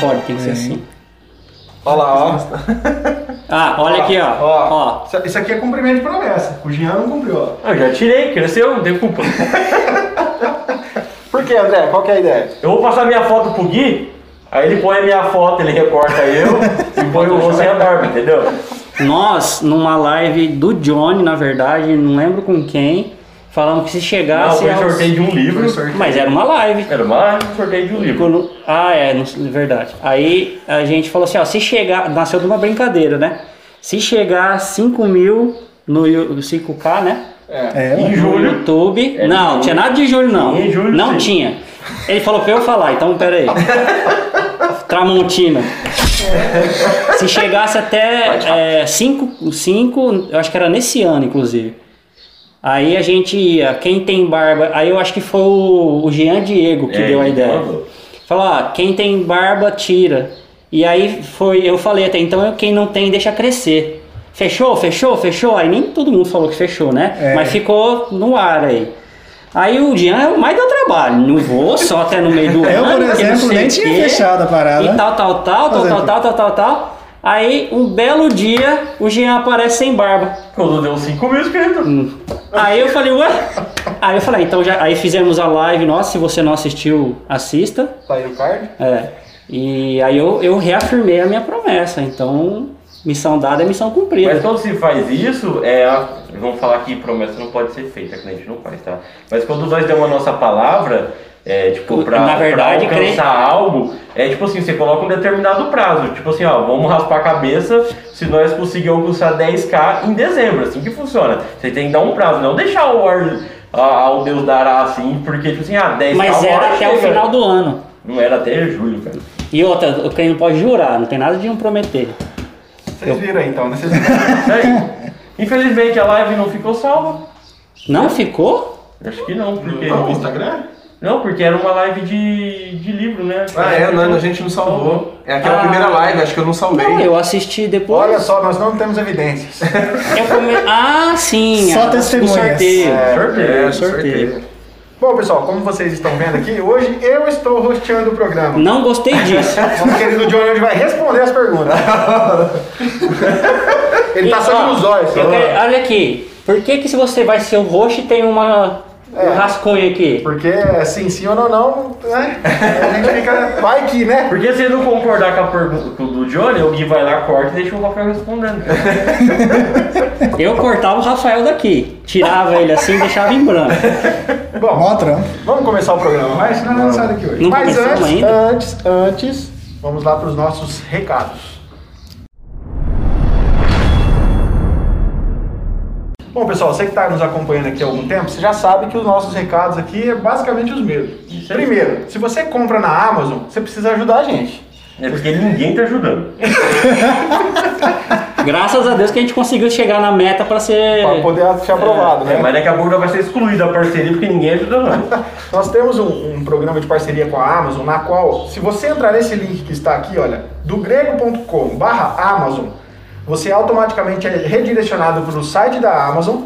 pode, tem que ser assim. Olha lá, ó. Ah, olha aqui, ó. Ó. Isso- Isso aqui é cumprimento de promessa. O Jean não cumpriu, ó. Ah, Eu já tirei, cresceu, não tem culpa. Por que, André? Qual que é a ideia? Eu vou passar minha foto pro Gui, aí ele põe a minha foto, ele recorta eu e põe o você a barba, entendeu? Nós, numa live do Johnny, na verdade, não lembro com quem, falamos que se Não, chegasse. foi aos- sorteio de um livro. Mas era uma live. Era mais um sorteio de um livro. Quando- Ah, é, não- verdade. Aí a gente falou assim, ó, se chegar, nasceu de uma brincadeira, né? Se chegar a 5 mil no Yu- 5K, né? É, Em ué. No julho. YouTube. É, não, em tinha nada de julho não. Em julho, não sim. tinha. Ele falou pra eu falar, então pera aí. Tramontina. Se chegasse até 5, cinco, eu acho que era nesse ano, inclusive. Aí a gente ia, quem tem barba, aí eu acho que foi o, o Jean Diego que É, deu a ideia. falou. Ah, quem tem barba tira. E aí foi, eu falei até então, eu- quem não tem deixa crescer. Fechou, fechou, fechou? Aí nem todo mundo falou que fechou, né? É. Mas ficou no ar aí. Aí o Jean é o mais deu trabalho. Não vou só até no meio do Eu, ano. por porque não exemplo, nem tinha fechado a parada. E tal, tal, tal, tal, tal, tal, tal, tal, tal. Aí, um belo dia, o Jean aparece sem barba. Quando deu 5 mil inscritos. Aí eu falei, ué? Aí eu falei, então já. Aí fizemos a live, nossa, se você não assistiu, assista. Tá aí o card? É. E aí eu, eu reafirmei a minha promessa. Então, missão dada é missão cumprida. Mas quando se faz isso, é a- vamos falar que promessa não pode ser feita, que a gente não faz, tá? Mas quando nós demos a nossa palavra, é, tipo, pra, Na verdade, pra alcançar algo, é tipo assim, você coloca um determinado prazo. Tipo assim, ó, vamos raspar a cabeça se nós conseguirmos alcançar 10k em dezembro. Assim que funciona. Você tem que dar um prazo, não deixar o ar a- ao Deus dará assim, porque tipo assim, ah, 10k Mas era até o chega. final do ano. Não era até julho, cara. E outra, quem não pode jurar, não tem nada de um prometer. Vocês viram aí então, né? Vocês viram. Isso aí. Infelizmente a live não ficou salva. Não ficou? Acho que não, porque. No Instagram? Não, porque era uma live de, de livro, né? Ah, é, não, a gente não salvou. É aquela Ah. primeira live, acho que eu não salvei. Não, eu assisti depois. Olha só, nós não temos evidências. Eu come- Ah, sim. Só testemunhas. O sorteio. É, Sorteio. É, sorteio. Bom, pessoal, como vocês estão vendo aqui, hoje eu estou rosteando o programa. Não gostei disso. Nosso querido Johnny vai responder as perguntas. Ele tá E, sangue ó, nos olhos. quero- olha aqui. Por que, que se você vai ser o roxo tem uma É. rascunho aqui? Porque sim, sim ou não, não, né? A gente fica. Vai que, né? Porque se ele não concordar com a pergunta do Johnny, o Gui vai lá, corta e deixa o Rafael respondendo. Eu cortava o Rafael daqui, tirava ele assim e deixava em branco. Bom, Mó vamos começar o programa, mas senão não sai daqui hoje. Não mas antes, ainda? antes, antes, vamos lá para os nossos recados. Bom, pessoal, você que está nos acompanhando aqui há algum tempo, você já sabe que os nossos recados aqui é basicamente os mesmos. Primeiro, se você compra na Amazon, você precisa ajudar a gente. É porque ninguém tá ajudando. Graças a Deus que a gente conseguiu chegar na meta para ser. Para poder ser aprovado, É, né? mas daqui a pouco vai ser excluída a parceria porque ninguém ajuda nós. Nós temos um, um programa de parceria com a Amazon, na qual, se você entrar nesse link que está aqui, olha, do grego.com barra Amazon, você automaticamente é redirecionado para o site da Amazon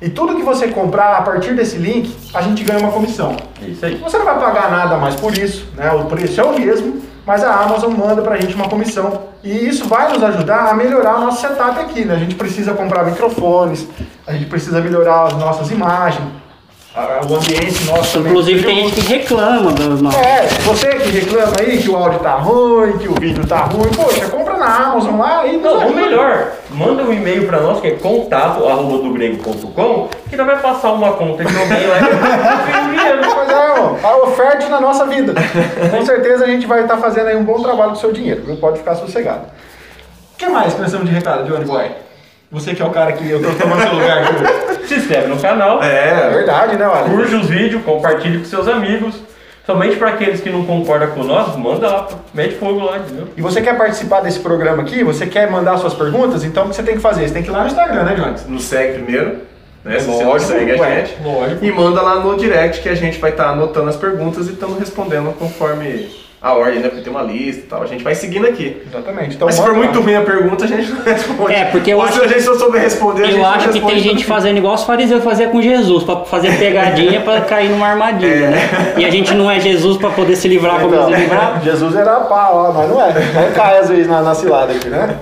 e tudo que você comprar a partir desse link, a gente ganha uma comissão. Isso aí. Você não vai pagar nada mais por isso, né? O preço é o mesmo, mas a Amazon manda pra gente uma comissão. E isso vai nos ajudar a melhorar o nosso setup aqui, né? A gente precisa comprar microfones, a gente precisa melhorar as nossas imagens, a- o ambiente nosso também. Inclusive tem gente que reclama do nosso. É, você que reclama aí que o áudio tá ruim, que o vídeo tá ruim, poxa, compra na Amazon lá e Não, ou melhor, manda um e-mail pra nós que é contato arroba do grego.com que nós vai passar uma conta de alguém lá e. Pois é, a oferta na nossa vida. Com certeza a gente vai estar fazendo aí um bom trabalho com o seu dinheiro, viu? Pode ficar sossegado. O que mais que nós temos de recado, Johnny Boy? Você que é o cara que eu tô tomando seu lugar aqui. Se inscreve no canal, É É, verdade, né, olha? curte os vídeos, compartilhe com seus amigos. Somente para aqueles que não concordam com nós, manda lá, mete fogo lá, entendeu? E você quer participar desse programa aqui? Você quer mandar suas perguntas? Então o que você tem que fazer? Você tem que ir lá no Instagram, né, Johnny? nos segue primeiro, né? Se você não Lógico, segue a gente. lógico. E manda lá no direct que a gente vai estar anotando as perguntas e estamos respondendo conforme a ordem, né? Porque tem uma lista e tal. A gente vai seguindo aqui. Exatamente. Então, Mas se for lá. muito ruim a pergunta, a gente não responde. É, porque eu Ou acho se a gente não souber responder, a gente Eu não acho que tem gente fazendo igual os fariseus faziam com Jesus, pra fazer pegadinha pra cair numa armadilha, né? E a gente não é Jesus pra poder se livrar como Então, se livrar. Jesus era pá, ó, nós não é. Nós cai às vezes na, na cilada aqui, né?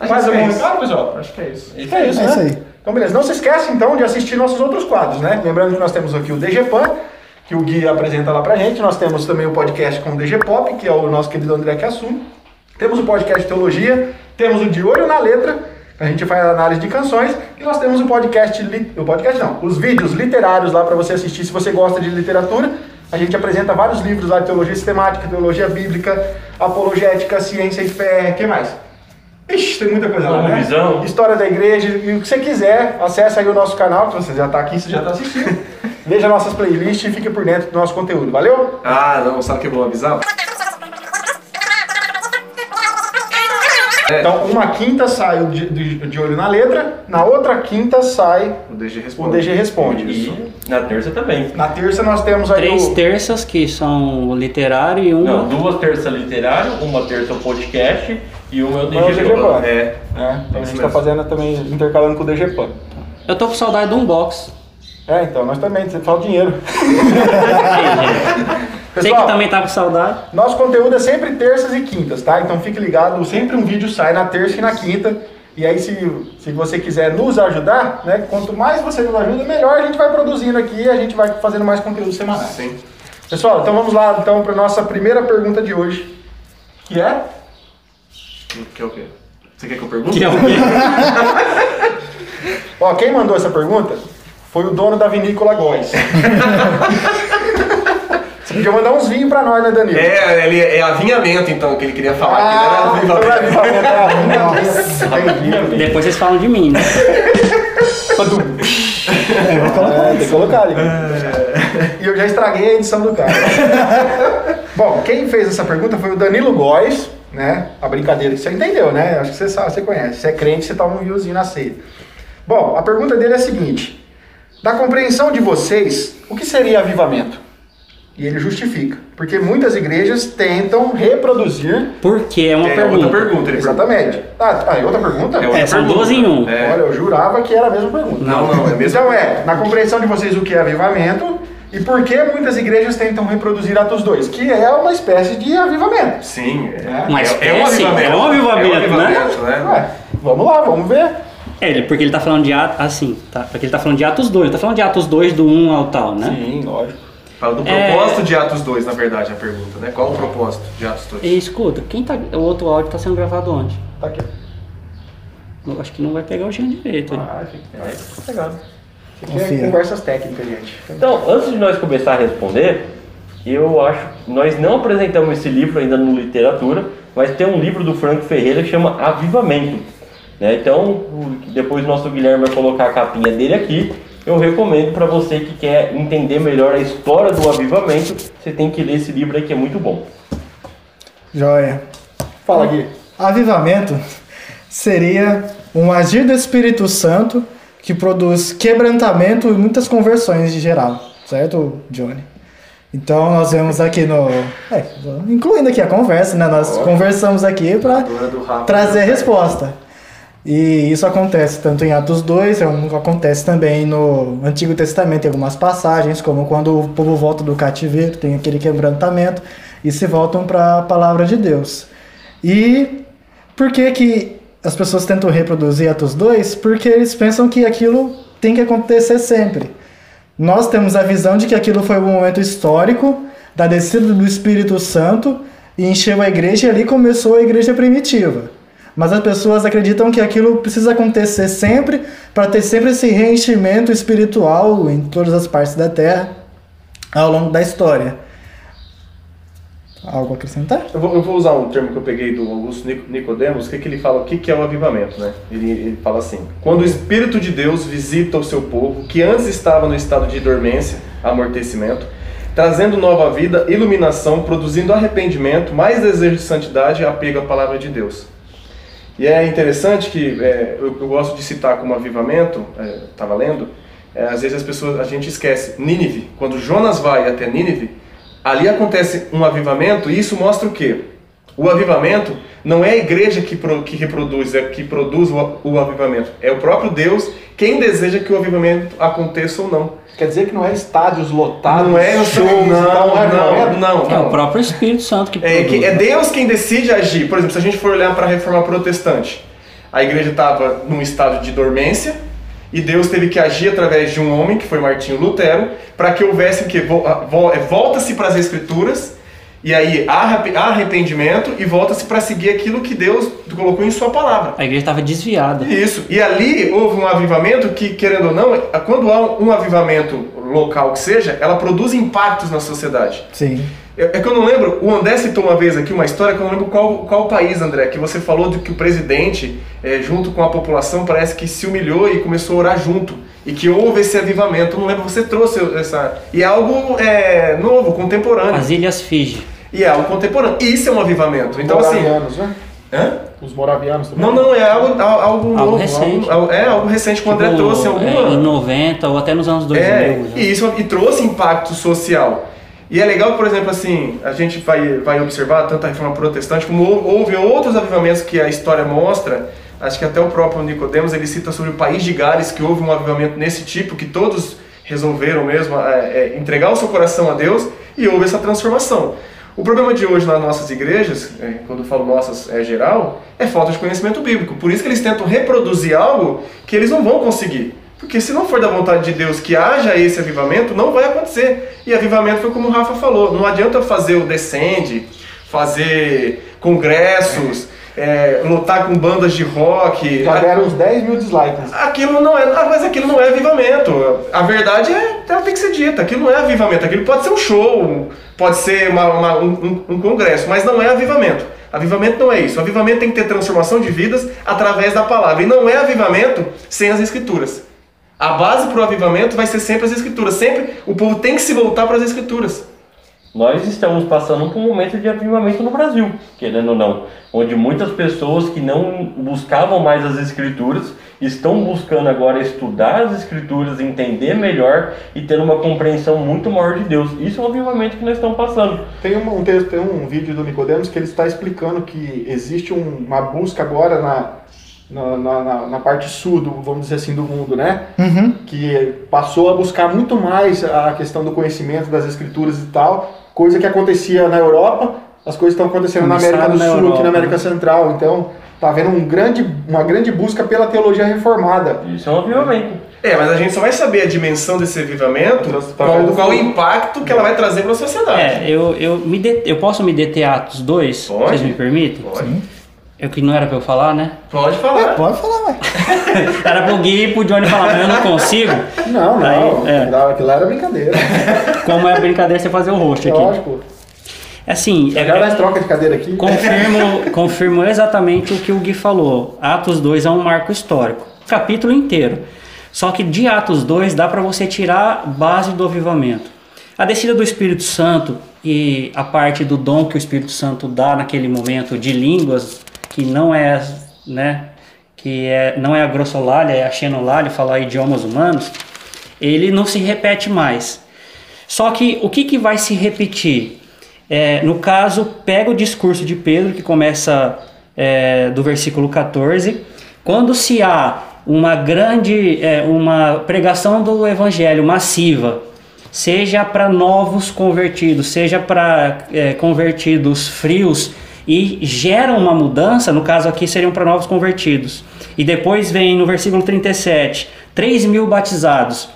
Acho Mais é algum isso. recado, pessoal? Acho que é isso. Acho que é isso, É né? isso aí. Então, beleza. Não se esquece, então, de assistir nossos outros quadros, né? Lembrando que nós temos aqui o DGPAN, que o Gui apresenta lá pra gente. Nós temos também o podcast com o DG Pop, que é o nosso querido André que assume. Temos o podcast Teologia. Temos o De Olho na Letra, a gente faz análise de canções. E nós temos o podcast... O podcast não. Os vídeos literários lá pra você assistir, se você gosta de literatura. A gente apresenta vários livros lá de teologia sistemática, teologia bíblica, apologética, ciência e fé. O que mais? Ixi, tem muita coisa lá, né? Visão. História da igreja, e o que você quiser, acesse aí o nosso canal, que você já está aqui, você já está assistindo. Veja nossas playlists e fique por dentro do nosso conteúdo. Valeu? Ah, não, sabe o que é bom avisar? Então, uma quinta sai o de, de- de olho na letra, na outra quinta sai O DG o responde. DG Responde. E na terça também. Na terça nós temos aí Três o... terças que são o literário e uma. Não, duas terças literário, uma terça podcast e uma é o Qual é o DG. DG Pan? É. É, então a Isso gente está fazendo também, intercalando com o DG Pan. Eu tô com saudade do unbox. É, então, nós também, falta dinheiro. Sei que também tá com saudade. Nosso conteúdo é sempre terças e quintas, tá? Então fique ligado, sempre um vídeo sai na terça e na quinta. E aí, se, se você quiser nos ajudar, né? Quanto mais você nos ajuda, melhor a gente vai produzindo aqui e a gente vai fazendo mais conteúdo semanais. Sim. Pessoal, então vamos lá então para nossa primeira pergunta de hoje. Que é? Que é o quê? Você quer que eu pergunte? Que é o quê? Ó, quem mandou essa pergunta foi o dono da vinícola Góis. Você podia mandar uns vinhos pra nós, né, Danilo? É, ele, é avinhamento, então, que ele queria falar. Ah, que é era é avivamento. Depois vocês falam de mim, né? É, tem que colocar ali. E eu já estraguei a edição do cara. Bom, quem fez essa pergunta foi o Danilo Góes, né? A brincadeira que você entendeu, né? Acho que você sabe, você conhece. Se é crente, você toma um viewzinho na ceia. Bom, a pergunta dele é a seguinte: Da compreensão de vocês, o que seria avivamento? E ele justifica. Porque muitas igrejas tentam reproduzir. Porque é uma É, pergunta. outra pergunta. Ele Exatamente. Ah, ah, e outra pergunta? É outra É, são pergunta. duas em um. É. Olha, eu jurava que era a mesma pergunta. Não, não, é mesmo. Então é, na compreensão de vocês o que é avivamento e por que muitas igrejas tentam reproduzir Atos 2, que é uma espécie de avivamento. Sim, é, Uma é, espécie, é um avivamento. é um avivamento, é um avivamento, né? Ué, vamos lá, vamos ver. É, ele- porque ele tá falando de Atos. Assim, tá? Porque ele tá falando de Atos 2. Ele tá falando de Atos 2 do 1 ao tal, né? Sim, lógico. Fala do É. propósito de Atos 2, na verdade, a pergunta, né? Qual o propósito de Atos 2? E escuta, quem tá. O outro áudio tá sendo gravado onde? Tá aqui. Eu acho que não vai pegar o Jean direito. hein? Ah, fica vai, fica pegado. Isso é conversas técnicas, gente. Então, antes de nós começar a responder, eu acho que nós não apresentamos esse livro ainda no literatura, mas tem um livro do Franco Ferreira que chama Avivamento. Né? Então, depois o nosso Guilherme vai colocar a capinha dele aqui. Eu recomendo para você que quer entender melhor a história do avivamento, você tem que ler esse livro aí que é muito bom. Joia. Fala, Gui. Avivamento seria um agir do Espírito Santo que produz quebrantamento e muitas conversões de geral, certo, Johnny? Então nós vemos aqui no. é, incluindo aqui a conversa, né? Nós conversamos aqui para trazer a resposta. E isso acontece tanto em Atos 2, como acontece também no Antigo Testamento, em algumas passagens, como quando o povo volta do cativeiro, tem aquele quebrantamento, e se voltam para a palavra de Deus. E por que, que as pessoas tentam reproduzir Atos 2? Porque eles pensam que aquilo tem que acontecer sempre. Nós temos a visão de que aquilo foi um momento histórico da descida do Espírito Santo e encheu a igreja e ali começou a igreja primitiva. Mas as pessoas acreditam que aquilo precisa acontecer sempre para ter sempre esse reenchimento espiritual em todas as partes da terra ao longo da história. Algo a acrescentar? Eu vou, eu vou usar um termo que eu peguei do Augusto Nic- Nicodemos, que, que ele fala, o que, que é o avivamento, né? Ele, ele fala assim, quando o Espírito de Deus visita o seu povo, que antes estava no estado de dormência, amortecimento, trazendo nova vida, iluminação, produzindo arrependimento, mais desejo de santidade e apego à palavra de Deus. E é interessante que é, eu, eu gosto de citar como avivamento, estava lendo, é, às vezes as pessoas, a gente esquece, Nínive, quando Jonas vai até Nínive, Ali acontece um avivamento e isso mostra o quê? O avivamento não é a igreja que, pro- que reproduz, é que produz o, o avivamento. É o próprio Deus quem deseja que o avivamento aconteça ou não. Quer dizer que não é estádios lotados, não é shows show, e não, tal, não é não, avivamento? não, É o não. próprio Espírito Santo que É, produz. que é Deus quem decide agir. Por exemplo, se a gente for olhar para a reforma protestante, a igreja estava num estado de dormência e Deus teve que agir através de um homem, que foi Martinho Lutero, para que houvesse o que volta-se para as escrituras e aí há arrep- há arrependimento e volta-se para seguir aquilo que Deus colocou em sua palavra. A igreja estava desviada. Isso. E ali houve um avivamento que, querendo ou não, quando há um avivamento local que seja, ela produz impactos na sociedade. Sim. É é que eu não lembro, o André citou uma vez aqui uma história que eu não lembro qual, qual país, André, que você falou de que o presidente, eh, junto com a população, parece que se humilhou e começou a orar junto. E que houve esse avivamento. Não lembro, você trouxe essa. E é algo eh, novo, contemporâneo. As Ilhas Fiji. E é algo contemporâneo. E isso é um avivamento. Então, assim. moravianos, né? Hã? Os moravianos também. Não, não, é algo, al- algo novo. recente. algo- é algo recente que o André Tipo, trouxe em alguma. é, em 90 ou até nos anos 2000. É, já. e isso e trouxe impacto social. E é legal, por exemplo, assim, a gente vai, vai observar tanto a reforma protestante como hou- houve outros avivamentos que a história mostra. Acho que até o próprio Nicodemos ele cita sobre o país de Gales que houve um avivamento nesse tipo que todos resolveram mesmo é, é, entregar o seu coração a Deus e houve essa transformação. O problema de hoje nas nossas igrejas, é, quando eu falo nossas é geral, é falta de conhecimento bíblico. Por isso que eles tentam reproduzir algo que eles não vão conseguir. Porque se não for da vontade de Deus que haja esse avivamento, não vai acontecer. E avivamento foi como o Rafa falou, não adianta fazer o descende, fazer congressos, é, lutar com bandas de rock. Já deram uns 10 mil dislikes. Aquilo não é, ah, mas aquilo não é avivamento. A verdade é, ela tem que ser dita. Aquilo não é avivamento. Aquilo pode ser um show, pode ser uma- uma- um, um- um congresso, mas não é avivamento. Avivamento não é isso. Avivamento tem que ter transformação de vidas através da palavra. E não é avivamento sem as escrituras. A base para o avivamento vai ser sempre as escrituras. Sempre o povo tem que se voltar para as escrituras. Nós estamos passando por um momento de avivamento no Brasil, querendo ou não, onde muitas pessoas que não buscavam mais as escrituras estão buscando agora estudar as escrituras, entender melhor e ter uma compreensão muito maior de Deus. Isso é um avivamento que nós estamos passando. Tem um, um texto, tem um vídeo do Nicodemos que ele está explicando que existe um- uma busca agora na, na, na- na- na parte sul, do, vamos dizer assim, do mundo, né? Uhum. Que passou a buscar muito mais a questão do conhecimento das escrituras e tal, coisa que acontecia na Europa, as coisas estão acontecendo na América do na Sul, Europa, aqui na América né? Central. Então, tá havendo um grande, uma grande busca pela teologia reformada. Isso é um avivamento. É, mas a gente só vai saber a dimensão desse avivamento, qual, do qual o impacto que ela vai trazer para a sociedade. É, eu, eu, me de- eu posso me deter a Atos 2? Pode. Vocês me permitem? Pode, Eu que não era pra eu falar, né? pode falar. Pode falar, vai. Era pro Gui e pro Johnny falar, mas eu não consigo. Não, não, Aí, é. aquilo- aquilo era brincadeira. Como é brincadeira você fazer o host aqui. Lógico. Assim, é, nós troca de cadeira aqui. confirmo, confirmo exatamente o que o Gui falou. Atos 2 é um marco histórico. Capítulo inteiro. Só que de Atos 2 dá para você tirar a base do avivamento. A descida do Espírito Santo e a parte do dom que o Espírito Santo dá naquele momento de línguas, que não é, né, que é, não é a grossolalia, é a xenolalia, falar idiomas humanos, ele não se repete mais. Só que o que, que vai se repetir? É, no caso, pega o discurso de Pedro, que começa é, do versículo 14. Quando se há uma grande, é, uma pregação do evangelho massiva, seja para novos convertidos, seja para é, convertidos frios, e gera uma mudança, no caso aqui seriam para novos convertidos. E depois vem no versículo 37, 3 mil batizados.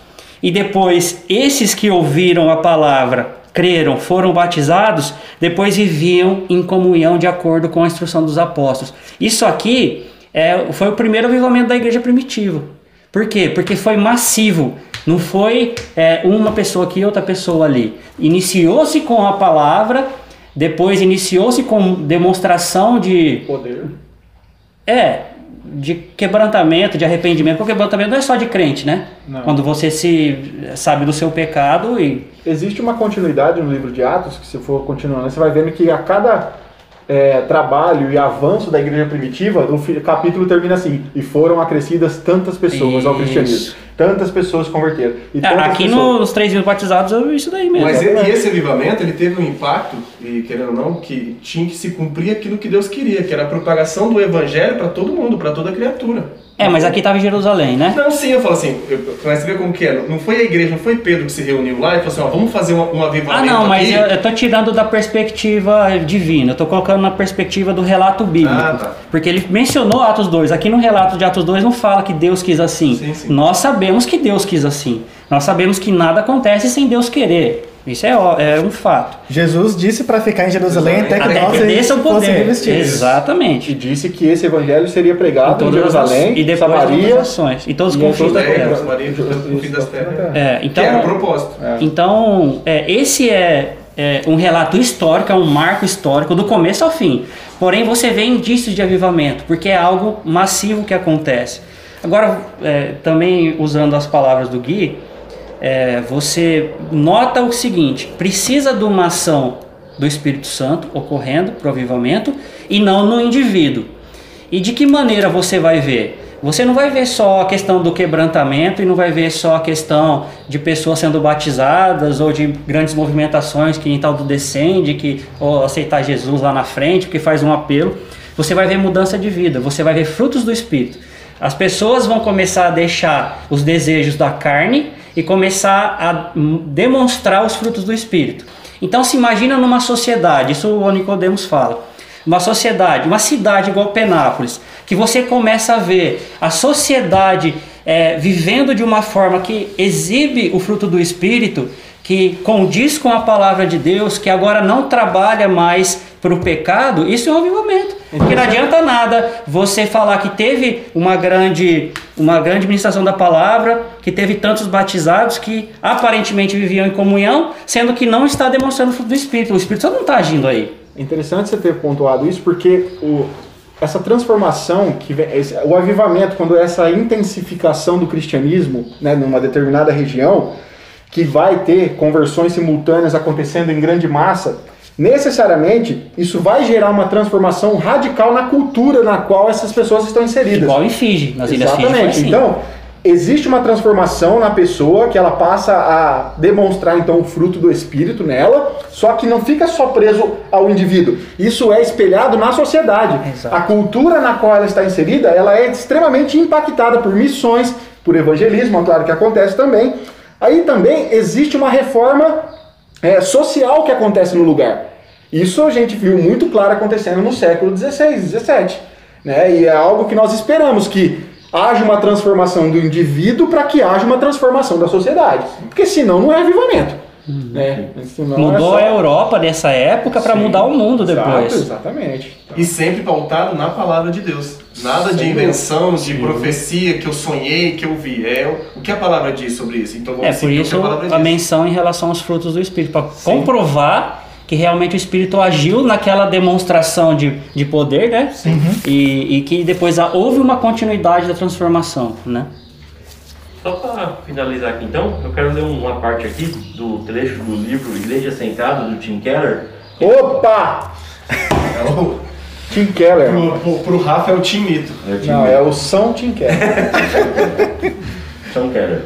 E depois, esses que ouviram a palavra, creram, foram batizados, depois viviam em comunhão de acordo com a instrução dos apóstolos. Isso aqui é, foi o primeiro avivamento da igreja primitiva. Por quê? Porque foi massivo. Não foi é, uma pessoa aqui outra pessoa ali. Iniciou-se com a palavra, depois iniciou-se com demonstração de Poder. é, de quebrantamento, de arrependimento, porque quebrantamento não é só de crente, né? Não. Quando você se sabe do seu pecado e Existe uma continuidade no livro de Atos, que se for continuando, você vai vendo que a cada é, trabalho e avanço da igreja primitiva, o capítulo termina assim, e foram acrescidas tantas pessoas ao Isso. cristianismo. Tantas pessoas converteram. E É, aqui pessoas- nos 3 mil batizados eu vi isso daí mesmo. Mas e, e esse avivamento, ele teve um impacto, e querendo ou não, que tinha que se cumprir aquilo que Deus queria, que era a propagação do evangelho para todo mundo, para toda criatura. É, mas aqui tava em Jerusalém, né? Não, sim, eu falo assim, eu, mas você vê como que é, não foi a igreja, não foi Pedro que se reuniu lá e falou assim, ó, vamos fazer um, um Ah, avivamento não, mas aqui. eu, eu tô tirando da perspectiva divina, eu tô colocando na perspectiva do relato bíblico. Ah, tá. Porque ele mencionou Atos 2. Aqui no relato de Atos 2 não fala que Deus quis assim. Sim, sim. Nós sabemos que Deus quis assim. Nós sabemos que nada acontece sem Deus querer. Isso é, é um fato. Jesus disse para ficar em Jerusalém até que Até nós que desça o poder. revestidos. E Exatamente. disse que esse evangelho seria Em pregado em todas as Jerusalém, nações- e depois em todas Samaria, as nações. E todos os em confins da É, terra. Deus Maria, no fim das terras. É, Que então, era o propósito. Então, é, esse é, é um relato histórico, é um marco histórico do começo ao fim. Porém, você vê indícios de avivamento, porque é algo massivo que acontece. Agora, é, também usando as palavras do Gui, é, você nota o seguinte: precisa de uma ação do Espírito Santo ocorrendo para o avivamento e não no indivíduo. E de que maneira você vai ver? Você não vai ver só a questão do quebrantamento e não vai ver só a questão de pessoas sendo batizadas ou de grandes movimentações que nem tal do descende, que ou aceitar Jesus lá na frente, que faz um apelo. Você vai ver mudança de vida, você vai ver frutos do Espírito. As pessoas vão começar a deixar os desejos da carne e começar a demonstrar os frutos do Espírito. Então se imagina numa sociedade, isso o Nicodemos fala uma sociedade, uma cidade igual Penápolis, que você começa a ver a sociedade é, vivendo de uma forma que exibe o fruto do Espírito, que condiz com a palavra de Deus, que agora não trabalha mais para o pecado, isso é um avivamento. Porque não adianta nada você falar que teve uma grande, uma grande ministração da palavra, que teve tantos batizados que aparentemente viviam em comunhão, sendo que não está demonstrando o fruto do Espírito. O Espírito Santo não está agindo aí. Interessante você ter pontuado isso, porque o, essa transformação, que vem, esse- o avivamento, quando essa intensificação do cristianismo né, numa determinada região, que vai ter conversões simultâneas acontecendo em grande massa, necessariamente isso vai gerar uma transformação radical na cultura na qual essas pessoas estão inseridas. Igual em Fiji, nas Ilhas Fiji Exatamente. assim. Então, existe uma transformação na pessoa que ela passa a demonstrar então o fruto do espírito nela, só que não fica só preso ao indivíduo. Isso é espelhado na sociedade. Exato. A cultura na qual ela está inserida, ela é extremamente impactada por missões, por evangelismo, é claro que acontece também. Aí também existe uma reforma é, social que acontece no lugar. Isso a gente viu muito claro acontecendo no século XVI, XVII. Né? E é algo que nós esperamos que haja uma transformação do indivíduo para que haja uma transformação da sociedade. Porque senão não é avivamento. Né? Senão Mudou é a só- Europa dessa época para Sim. mudar o mundo depois. Exato, exatamente. E sempre pautado na palavra de Deus. Nada de Sem invenção, de profecia que eu sonhei, que eu vi. É o- o que a palavra diz sobre isso. Então vamos É por isso que a palavra a menção em relação aos frutos do Espírito, para comprovar que realmente o Espírito agiu naquela demonstração de, de poder, né? E, e que depois houve uma continuidade da transformação, né? Só para finalizar aqui então, eu quero ler uma parte aqui do trecho do livro Igreja Sentada, do Tim Keller. Opa! É o- Tim Keller. pro, pro, pro Rafa é o Timito. É o Tim Não, é o São Tim Keller. Tom Keller.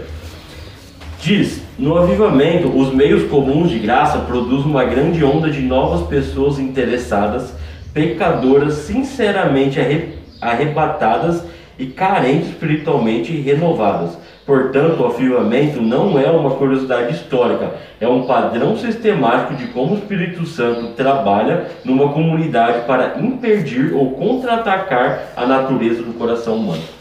Diz: No avivamento, os meios comuns de graça produzem uma grande onda de novas pessoas interessadas, pecadoras, sinceramente arre- arrebatadas e carentes espiritualmente renovadas. Portanto, o avivamento não é uma curiosidade histórica, é um padrão sistemático de como o Espírito Santo trabalha numa comunidade para impedir ou contra-atacar a natureza do coração humano.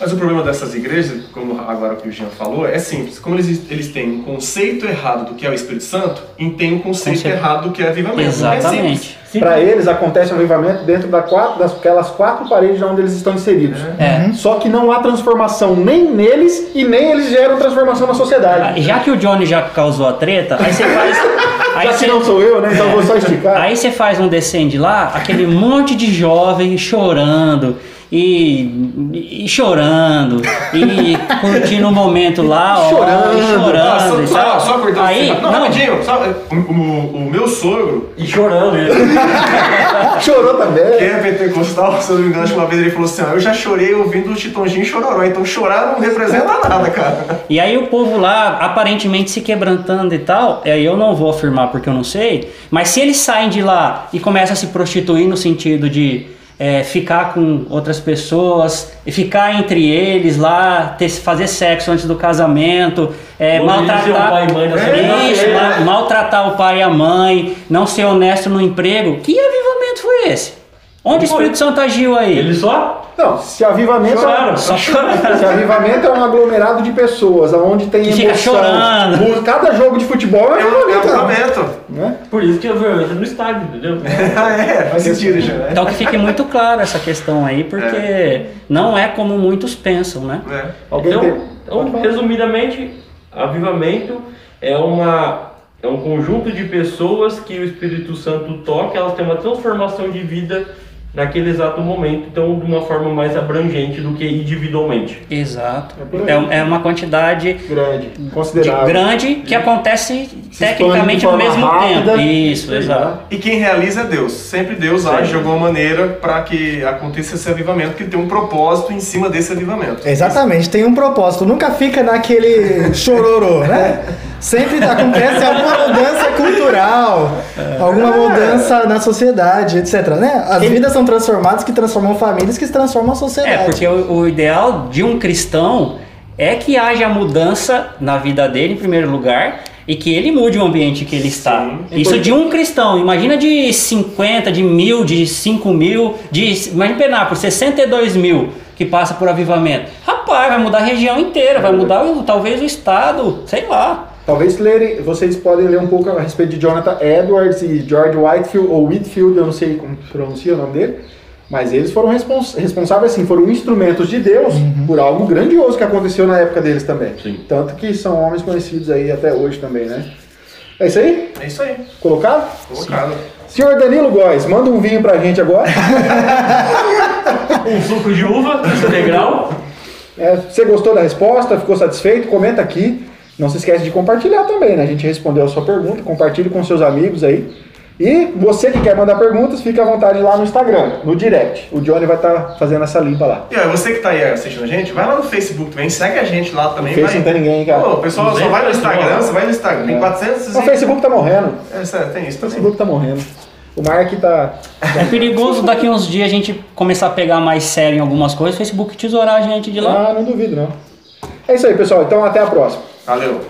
Mas o problema dessas igrejas, como agora que o Jean falou, é simples. Como eles, eles têm um conceito errado do que é o Espírito Santo, e tem um conceito Conceito. errado do que é avivamento. É. Exatamente. Para eles acontece um avivamento dentro da quatro, daquelas quatro paredes onde eles estão inseridos. É. Só que não há transformação nem neles e nem eles geram transformação na Ah, sociedade. Já que o Johnny já causou a treta, aí você faz. Aí Já que você, não sou eu, né? Então eu vou só esticar. aí você faz um descende lá, aquele monte de jovem chorando e, e chorando, e curtindo o momento lá, ó, Chorando. e chorando Ah, só, e só, tal. só cortando Aí, você. não, não, rapidinho, só, o, o- o meu sogro, E chorando. ele. Chorou também. que é pentecostal, se eu não me engano, acho que uma vez ele falou assim: ó, eu já chorei ouvindo o Chitãozinho e Chororó, então chorar não representa nada, cara. E aí o povo lá, aparentemente se quebrantando e tal, aí eu não vou afirmar porque eu não sei, mas se eles saem de lá e começam a se prostituir no sentido de é, ficar com outras pessoas, ficar entre eles lá, ter, fazer sexo antes do casamento, é, maltratar, são pai e segunda-feira. Isso, ma- maltratar o pai e a mãe, não ser honesto no emprego. Que avivamento foi esse? Onde o. Espírito Santo agiu aí? Ele só Não, se avivamento, choraram. Só chorando. se avivamento é um aglomerado de pessoas, onde tem Que fica emoção. chorando. Cada jogo de futebol é É um um, é um avivamento. momento. né? Por isso que eu vi no estádio, entendeu? é, faz sentido já, né? Então que fique muito claro essa questão aí, porque não é como muitos pensam, né? É. Alguém Então, tem- então, resumidamente, avivamento é uma é um conjunto de pessoas que o Espírito Santo toca, elas têm uma transformação de vida naquele exato momento, então de uma forma mais abrangente do que individualmente. Exato. É aí. É, é uma quantidade grande, de considerável. grande que acontece Se tecnicamente ao mesmo rápida. tempo. Isso, exato. lá. E quem realiza é Deus. Sempre Deus Sempre. age de alguma maneira para que aconteça esse avivamento, que tem um propósito em cima desse avivamento. Exatamente, tem um propósito, nunca fica naquele chororô, né? Sempre acontece alguma mudança cultural, alguma mudança na sociedade, etc. Né? As vidas são transformadas que transformam famílias, que transformam a É, sociedade. porque o, o ideal de um cristão é que haja mudança na vida dele, em primeiro lugar, e que ele mude o ambiente que ele está. Isso de um cristão. Imagina de 50, de mil, de 5 mil, de. Imagina Penápolis, 62 mil que passa por avivamento. Rapaz, vai mudar a região inteira, vai mudar o- talvez o estado, sei lá. Talvez lerem, vocês podem ler um pouco a respeito de Jonathan Edwards e George Whitefield, ou Whitfield, eu não sei como pronuncia o nome dele, mas eles foram respons- responsáveis, assim, foram instrumentos de Deus por algo grandioso que aconteceu na época deles também. Sim. Tanto que são homens conhecidos aí até hoje também, né? É isso aí? É isso aí. Colocado? Colocado. Senhor Danilo Góes, manda um vinho pra gente agora. Um suco de uva integral. É, você gostou da resposta? Ficou satisfeito? Comenta aqui. Não se esquece de compartilhar também, né? A gente respondeu a sua pergunta. Compartilhe com seus amigos aí. E você que quer mandar perguntas, fica à vontade lá no Instagram, no direct. O Johnny vai estar fazendo essa limpa lá. E ó, você que tá aí assistindo a gente, vai lá no Facebook também, segue a gente lá também. No vai. não tem ninguém, cara. Pô, o pessoal só vai no Instagram, você vai no Instagram, tem 400 O Facebook tá morrendo. É, sério, tem isso O também. Facebook tá morrendo. O Mark tá. É perigoso daqui uns dias a gente começar a pegar mais sério em algumas coisas, o Facebook tesourar a gente de lá. Ah, não duvido não. É isso aí, pessoal. Então até a próxima. Valeu.